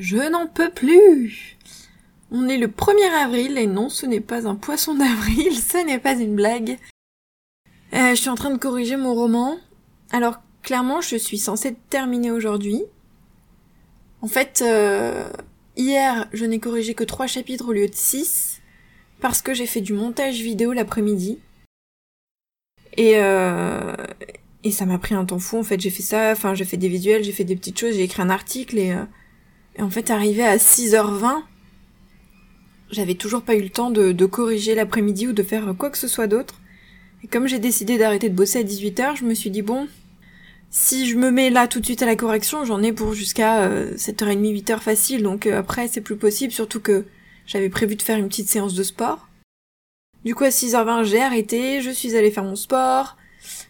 Je n'en peux plus On est le 1er avril et non, ce n'est pas un poisson d'avril, ce n'est pas une blague. Euh, je suis en train de corriger mon roman. Alors, clairement, je suis censée terminer aujourd'hui. En fait, euh, hier, je n'ai corrigé que 3 chapitres au lieu de 6 parce que j'ai fait du montage vidéo l'après-midi. Et, euh, et ça m'a pris un temps fou, en fait, j'ai fait ça, enfin, j'ai fait des visuels, j'ai fait des petites choses, j'ai écrit un article et, et en fait, arrivé à 6h20, j'avais toujours pas eu le temps de, corriger l'après-midi ou de faire quoi que ce soit d'autre. Et comme j'ai décidé d'arrêter de bosser à 18h, je me suis dit bon, si je me mets là tout de suite à la correction, j'en ai pour jusqu'à 7h30, 8h facile, donc euh, après c'est plus possible, surtout que j'avais prévu de faire une petite séance de sport. Du coup à 6h20 j'ai arrêté, je suis allée faire mon sport,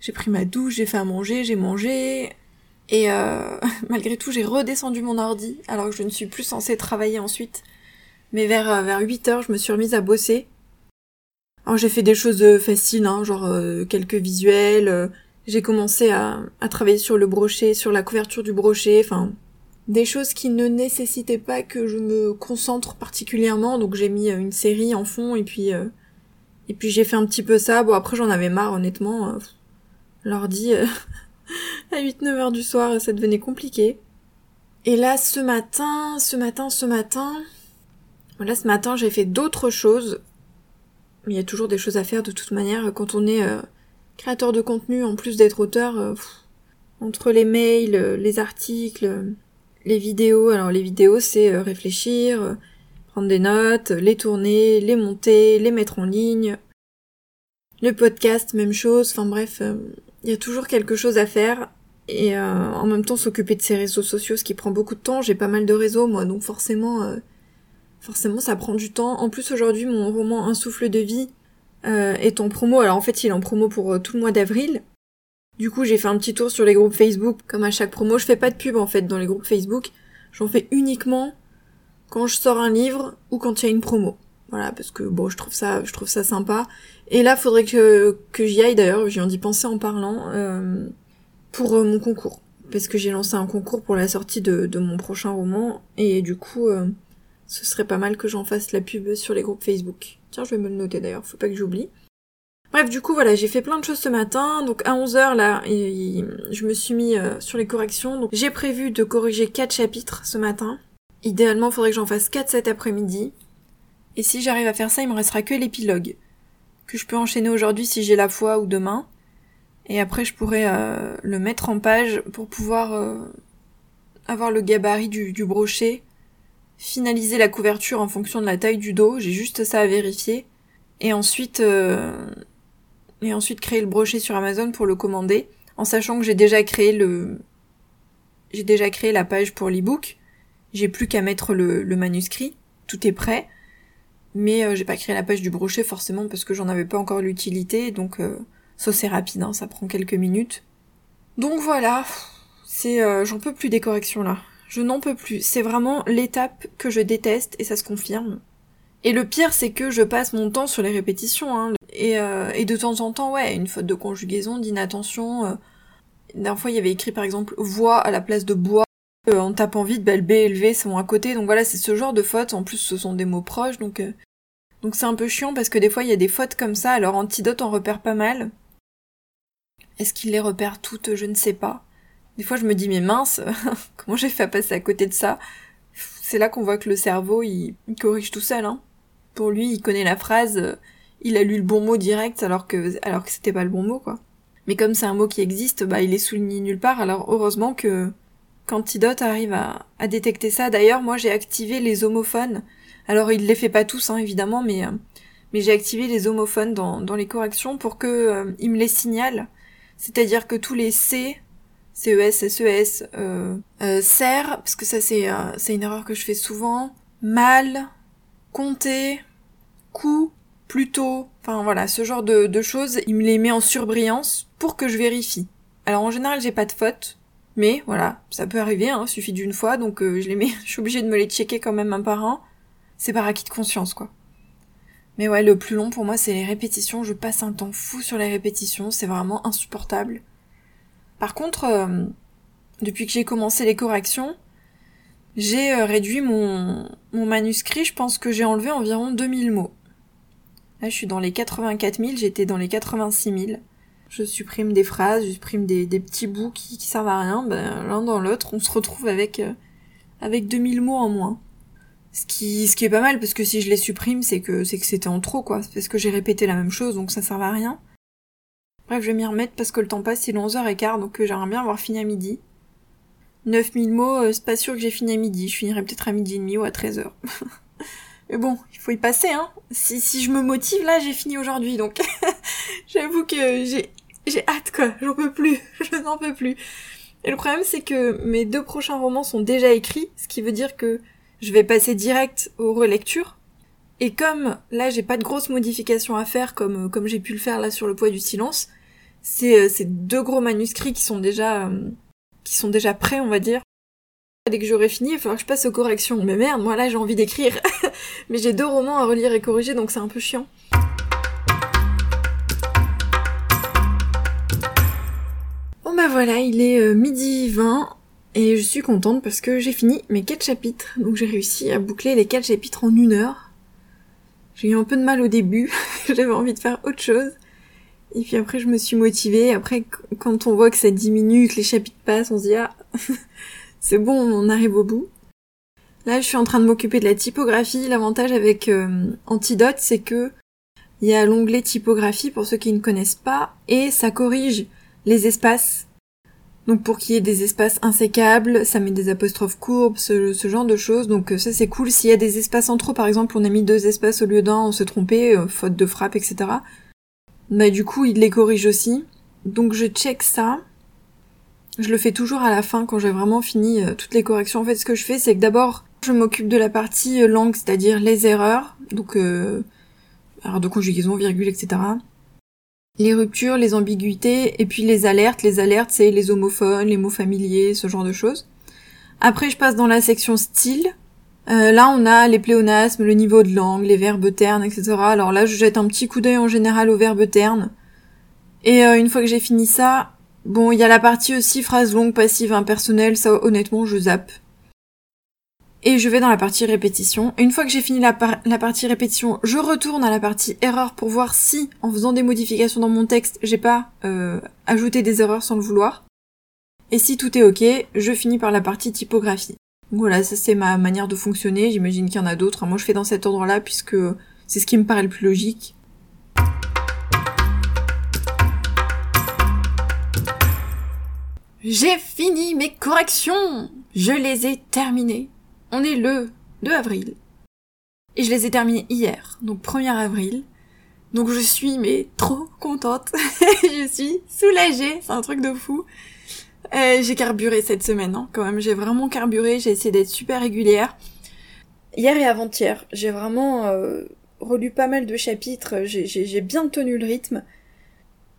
j'ai pris ma douche, j'ai fait à manger, j'ai mangé, et euh, malgré tout j'ai redescendu mon ordi, alors que je ne suis plus censée travailler ensuite. Mais vers, euh, vers 8h je me suis remise à bosser, j'ai fait des choses euh, faciles, hein, genre quelques visuels. J'ai commencé à, à, travailler sur le brochet, sur la couverture du brochet, enfin des choses qui ne nécessitaient pas que je me concentre particulièrement. Donc j'ai mis une série en fond et puis et puis j'ai fait un petit peu ça. Bon après j'en avais marre honnêtement. L'ordi à 8-9 heures du soir ça devenait compliqué. Et là ce matin, ce matin, ce matin, là ce matin j'ai fait d'autres choses il y a toujours des choses à faire de toute manière quand on est euh, créateur de contenu en plus d'être auteur. Euh, entre les mails, euh, les articles, les vidéos. Alors les vidéos c'est réfléchir, prendre des notes, les tourner, les monter, les mettre en ligne. Le podcast, même chose. Enfin bref, il y a toujours quelque chose à faire. Et en même temps s'occuper de ses réseaux sociaux, ce qui prend beaucoup de temps. J'ai pas mal de réseaux moi, donc forcément Forcément, ça prend du temps. En plus, aujourd'hui, mon roman Un souffle de vie euh, est en promo. Alors en fait, il est en promo pour euh, tout le mois d'avril. Du coup, j'ai fait un petit tour sur les groupes Facebook. Comme à chaque promo, je fais pas de pub en fait dans les groupes Facebook. J'en fais uniquement quand je sors un livre ou quand il y a une promo. Voilà, parce que bon, je trouve ça, je trouve ça sympa. Et là, faudrait que que j'y aille d'ailleurs. J'y en d'y penser en parlant euh, pour euh, mon concours, parce que j'ai lancé un concours pour la sortie de, de mon prochain roman et du coup, euh, ce serait pas mal que j'en fasse la pub sur les groupes Facebook. Tiens, je vais me le noter d'ailleurs, faut pas que j'oublie. Bref, du coup, voilà, j'ai fait plein de choses ce matin. Donc à 11h, là, je me suis mis sur les corrections. Donc j'ai prévu de corriger 4 chapitres ce matin. Idéalement, il faudrait que j'en fasse 4 cet après-midi. Et si j'arrive à faire ça, il me restera que l'épilogue. Que je peux enchaîner aujourd'hui si j'ai la foi ou demain. Et après, je pourrais euh, le mettre en page pour pouvoir euh, avoir le gabarit du, brochet finaliser la couverture en fonction de la taille du dos, j'ai juste ça à vérifier. Et ensuite, euh, et ensuite créer le brochet sur Amazon pour le commander, en sachant que j'ai déjà créé le, j'ai déjà créé la page pour l'ebook. J'ai plus qu'à mettre le, manuscrit, tout est prêt. Mais euh, j'ai pas créé la page du brochet forcément parce que j'en avais pas encore l'utilité, donc euh, ça c'est rapide, hein, ça prend quelques minutes. Donc voilà, c'est, j'en peux plus des corrections là. Je n'en peux plus. C'est vraiment l'étape que je déteste et ça se confirme. Et le pire, c'est que je passe mon temps sur les répétitions. Hein. Et, euh, et, de temps en temps, ouais, une faute de conjugaison, d'inattention. Euh. D'un fois, il y avait écrit par exemple voix à la place de bois. Euh, en tapant vite, bah, le B et le V sont à côté. Donc voilà, c'est ce genre de fautes. En plus, ce sont des mots proches. Donc euh, donc c'est un peu chiant parce que des fois, il y a des fautes comme ça. Alors Antidote en repère pas mal. Est-ce qu'il les repère toutes? Je ne sais pas. Des fois, je me dis, mais mince, comment j'ai fait à passer à côté de ça? C'est là qu'on voit que le cerveau, il, corrige tout seul. Hein. Pour lui, il connaît la phrase, euh, il a lu le bon mot direct alors que, alors que c'était pas le bon mot, quoi. Mais comme c'est un mot qui existe, bah, il est souligné nulle part, alors heureusement que qu'Antidote arrive à, à détecter ça. D'ailleurs, moi, j'ai activé les homophones. Alors, il les fait pas tous, hein, évidemment, mais, euh, mais j'ai activé les homophones dans, dans les corrections pour que euh, il me les signale. C'est-à-dire que tous les C, CES, SES, euh, euh, serre, parce que ça c'est euh, c'est une erreur que je fais souvent, mal, compter, coup, plutôt, enfin voilà, ce genre de, de choses, il me les met en surbrillance pour que je vérifie. Alors en général j'ai pas de faute, mais voilà, ça peut arriver, hein, suffit d'une fois, donc euh, je les mets, je suis obligée de me les checker quand même un par un. C'est par acquis de conscience quoi. Mais ouais, le plus long pour moi c'est les répétitions, je passe un temps fou sur les répétitions, c'est vraiment insupportable. Par contre, euh, depuis que j'ai commencé les corrections, j'ai euh, réduit mon, mon manuscrit, je pense que j'ai enlevé environ 2000 mots. Là, je suis dans les 84 000, j'étais dans les 86 000. Je supprime des phrases, je supprime des, petits bouts qui, qui servent à rien. Ben, l'un dans l'autre, on se retrouve avec, euh, avec 2000 mots en moins. Ce qui, ce qui est pas mal, parce que si je les supprime, c'est que, c'est que c'était en trop, quoi. C'est parce que j'ai répété la même chose, donc ça sert à rien. Bref, je vais m'y remettre parce que le temps passe, il est 11h15, donc euh, j'aimerais bien avoir fini à midi. 9000 mots, euh, c'est pas sûr que j'ai fini à midi. Je finirai peut-être à midi et demi ou à 13h. Mais bon, il faut y passer, hein. Si, si je me motive, là, j'ai fini aujourd'hui, donc j'avoue que j'ai, j'ai hâte, quoi. J'en peux plus. je n'en peux plus. Et le problème, c'est que mes deux prochains romans sont déjà écrits, ce qui veut dire que je vais passer direct aux relectures. Et comme là, j'ai pas de grosses modifications à faire, comme, comme j'ai pu le faire là sur le poids du silence, c'est, euh, c'est deux gros manuscrits qui sont déjà, euh, qui sont déjà prêts, on va dire. Dès que j'aurai fini, il va falloir que je passe aux corrections. Mais merde, moi là j'ai envie d'écrire. Mais j'ai deux romans à relire et corriger, donc c'est un peu chiant. Bah voilà, il est euh, midi 20 et je suis contente parce que j'ai fini mes 4 chapitres. Donc j'ai réussi à boucler les 4 chapitres en une heure. J'ai eu un peu de mal au début, j'avais envie de faire autre chose. Et puis après, je me suis motivée. Après, quand on voit que ça diminue, que les chapitres passent, on se dit, ah, c'est bon, on arrive au bout. Là, je suis en train de m'occuper de la typographie. L'avantage avec euh, Antidote, c'est que il y a l'onglet typographie pour ceux qui ne connaissent pas, et ça corrige les espaces. Donc pour qu'il y ait des espaces insécables, ça met des apostrophes courbes, ce, genre de choses. Donc euh, ça c'est cool. S'il y a des espaces en trop, par exemple, on a mis deux espaces au lieu d'un, on s'est trompé, euh, faute de frappe, etc. Bah du coup, il les corrige aussi. Donc je check ça. Je le fais toujours à la fin quand j'ai vraiment fini euh, toutes les corrections. En fait, ce que je fais, c'est que d'abord, je m'occupe de la partie langue, c'est-à-dire les erreurs, donc euh, erreurs de conjugaison, virgule, etc. Les ruptures, les ambiguïtés, et puis les alertes. Les alertes, c'est les homophones, les mots familiers, ce genre de choses. Après, je passe dans la section style. Euh, là, on a les pléonasmes, le niveau de langue, les verbes ternes, etc. Alors là, je jette un petit coup d'œil en général aux verbes ternes. Et euh, une fois que j'ai fini ça, bon, il y a la partie aussi phrase longue, passive, impersonnelle. Ça, honnêtement, je zappe. Et je vais dans la partie répétition. Une fois que j'ai fini la, partie répétition, je retourne à la partie erreur pour voir si, en faisant des modifications dans mon texte, j'ai pas euh, ajouté des erreurs sans le vouloir. Et si tout est ok, je finis par la partie typographie. Voilà, ça c'est ma manière de fonctionner. J'imagine qu'il y en a d'autres. Moi je fais dans cet ordre-là puisque c'est ce qui me paraît le plus logique. J'ai fini mes corrections Je les ai terminées. On est le 2 avril. Et je les ai terminées hier, donc 1er avril. Donc je suis mais trop contente. je suis soulagée, c'est un truc de fou. Euh, j'ai carburé cette semaine, hein, quand même. J'ai vraiment carburé, j'ai essayé d'être super régulière. Hier et avant-hier, j'ai vraiment euh, relu pas mal de chapitres, j'ai bien tenu le rythme.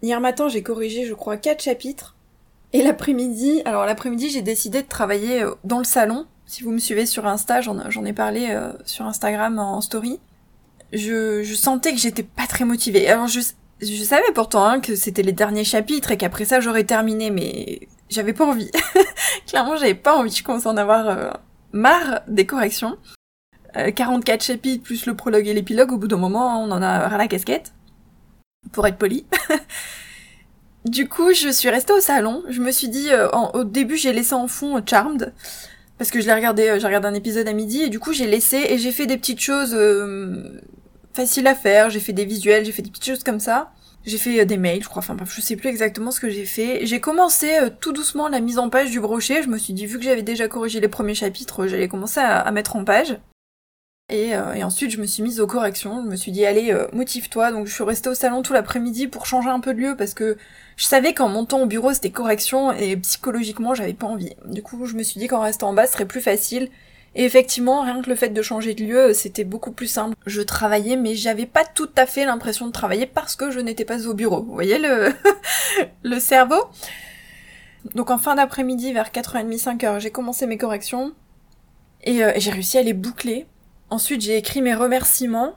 Hier matin, j'ai corrigé, je crois, quatre chapitres. Et l'après-midi, alors l'après-midi, j'ai décidé de travailler euh, dans le salon. Si vous me suivez sur Insta, j'en ai parlé sur Instagram en story. Je, sentais que j'étais pas très motivée. Alors je, savais pourtant hein, que c'était les derniers chapitres et qu'après ça j'aurais terminé, mais j'avais pas envie. Clairement, j'avais pas envie. Je commence à en avoir euh, marre des corrections. 44 euh, chapitres plus le prologue et l'épilogue, au bout d'un moment, on en a ras la casquette. Pour être poli. du coup, je suis restée au salon. Je me suis dit, euh, au début, j'ai laissé en fond Charmed. Parce que je l'ai regardé, j'ai regardé un épisode à midi, et du coup, j'ai laissé, et j'ai fait des petites choses faciles à faire. J'ai fait des visuels, j'ai fait des petites choses comme ça. J'ai fait euh, des mails, je crois, enfin je sais plus exactement ce que j'ai fait. J'ai commencé euh, tout doucement la mise en page du brochet, je me suis dit vu que j'avais déjà corrigé les premiers chapitres, j'allais commencer à, mettre en page. Euh, et, ensuite je me suis mise aux corrections, je me suis dit allez motive-toi, donc je suis restée au salon tout l'après-midi pour changer un peu de lieu parce que je savais qu'en montant au bureau c'était correction et psychologiquement j'avais pas envie. Du coup je me suis dit qu'en restant en bas ce serait plus facile et effectivement, rien que le fait de changer de lieu, c'était beaucoup plus simple. Je travaillais, mais j'avais pas tout à fait l'impression de travailler parce que je n'étais pas au bureau. Vous voyez le, le cerveau? Donc en fin d'après-midi, vers 4h30, 5h, j'ai commencé mes corrections. Et euh, j'ai réussi à les boucler. Ensuite, j'ai écrit mes remerciements.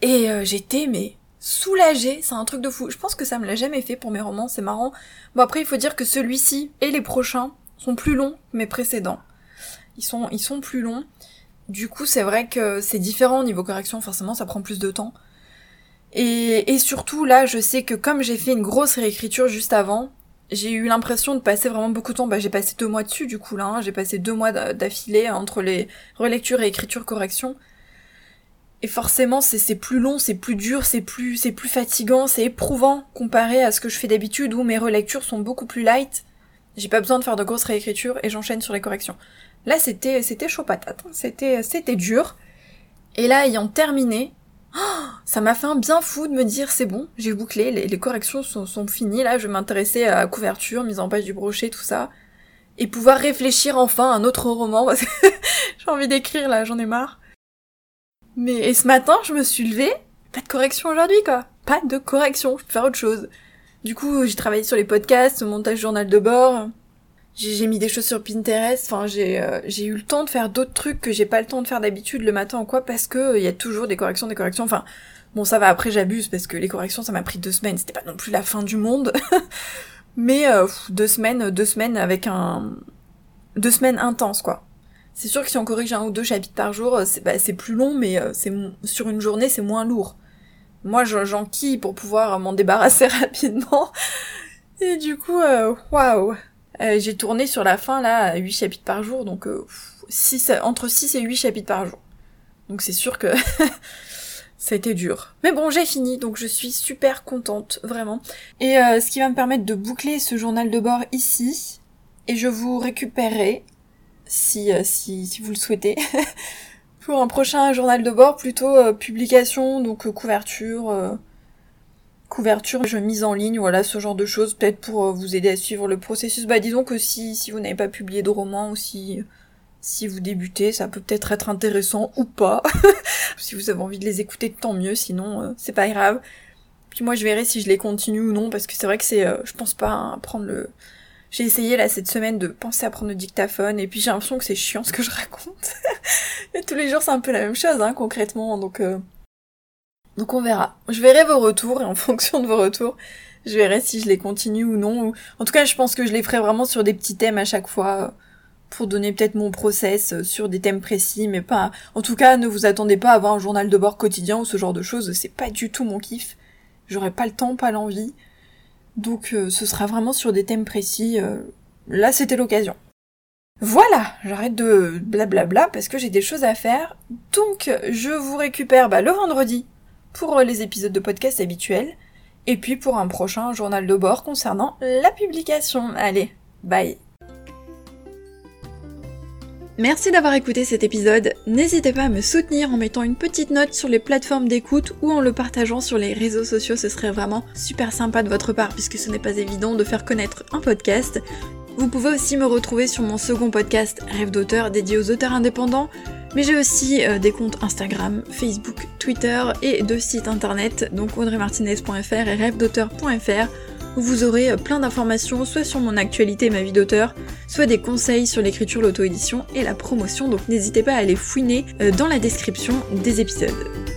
Et euh, j'étais, mais soulagée, c'est un truc de fou. Je pense que ça me l'a jamais fait pour mes romans, c'est marrant. Bon après, il faut dire que celui-ci et les prochains sont plus longs que mes précédents. Ils sont, plus longs. Du coup, c'est vrai que c'est différent au niveau correction, forcément, ça prend plus de temps. Et, et surtout, là, je sais que comme j'ai fait une grosse réécriture juste avant, j'ai eu l'impression de passer vraiment beaucoup de temps. Bah, j'ai passé deux mois dessus, du coup, là. Hein. J'ai passé deux mois d'affilée entre les relectures et écriture correction. Et forcément, c'est plus long, c'est plus dur, c'est plus, c'est plus fatigant, c'est éprouvant comparé à ce que je fais d'habitude où mes relectures sont beaucoup plus light. J'ai pas besoin de faire de grosses réécritures et j'enchaîne sur les corrections. Là, c'était, c'était chaud patate. Hein. C'était, c'était dur. Et là, ayant terminé, ça m'a fait un bien fou de me dire c'est bon, j'ai bouclé, les, corrections sont, finies, là je vais m'intéresser à la couverture, mise en page du brochet, tout ça. Et pouvoir réfléchir enfin à un autre roman, j'ai envie d'écrire là, j'en ai marre. Mais et ce matin, je me suis levée, pas de correction aujourd'hui quoi. Pas de correction, je peux faire autre chose. Du coup, j'ai travaillé sur les podcasts, montage journal de bord. J'ai mis des choses sur Pinterest. Enfin, j'ai euh, eu le temps de faire d'autres trucs que j'ai pas le temps de faire d'habitude le matin ou quoi parce que il y a toujours des corrections, des corrections. Enfin, bon, ça va. Après, j'abuse parce que les corrections, ça m'a pris deux semaines. C'était pas non plus la fin du monde. Mais euh, deux semaines, deux semaines avec un deux semaines intenses quoi. C'est sûr que si on corrige un ou deux chapitres par jour, euh, c'est bah, plus long, mais euh, c'est sur une journée, c'est moins lourd. Moi, j'enquille pour pouvoir m'en débarrasser rapidement. Et du coup, euh, J'ai tourné sur la fin, là, 8 chapitres par jour, donc six, entre 6 et 8 chapitres par jour. Donc c'est sûr que ça a été dur. Mais bon, j'ai fini, donc je suis super contente, vraiment. Et ce qui va me permettre de boucler ce journal de bord ici, et je vous récupérerai si, euh, si, si vous le souhaitez. pour un prochain journal de bord, plutôt euh, publication, donc euh, couverture, couverture, je mise en ligne, voilà, ce genre de choses, peut-être pour vous aider à suivre le processus. Bah disons que si, si vous n'avez pas publié de roman ou si, si vous débutez, ça peut peut-être être intéressant ou pas. si vous avez envie de les écouter, tant mieux, sinon c'est pas grave. Puis moi je verrai si je les continue ou non, parce que c'est vrai que c'est, je pense pas hein, prendre le j'ai essayé là cette semaine de penser à prendre le dictaphone et puis j'ai l'impression que c'est chiant ce que je raconte. et tous les jours c'est un peu la même chose hein, concrètement donc euh... donc on verra. Je verrai vos retours et en fonction de vos retours, je verrai si je les continue ou non. En tout cas, je pense que je les ferai vraiment sur des petits thèmes à chaque fois euh, pour donner peut-être mon process euh, sur des thèmes précis, mais pas. En tout cas, ne vous attendez pas à avoir un journal de bord quotidien ou ce genre de choses. C'est pas du tout mon kiff. J'aurais pas le temps, pas l'envie. Donc euh, ce sera vraiment sur des thèmes précis. Là, c'était l'occasion. Voilà, j'arrête de blablabla parce que j'ai des choses à faire. Donc je vous récupère bah, le vendredi pour les épisodes de podcast habituels. Et puis pour un prochain journal de bord concernant la publication. Allez, bye Merci d'avoir écouté cet épisode. N'hésitez pas à me soutenir en mettant une petite note sur les plateformes d'écoute ou en le partageant sur les réseaux sociaux. Ce serait vraiment super sympa de votre part puisque ce n'est pas évident de faire connaître un podcast. Vous pouvez aussi me retrouver sur mon second podcast Rêve d'auteur dédié aux auteurs indépendants. Mais j'ai aussi euh, des comptes Instagram, Facebook, Twitter et deux sites internet, donc audreymartinez.fr et rêvedauteur.fr où vous aurez euh, plein d'informations soit sur mon actualité et ma vie d'auteur, soit des conseils sur l'écriture, l'auto-édition et la promotion, donc n'hésitez pas à aller fouiner euh, dans la description des épisodes.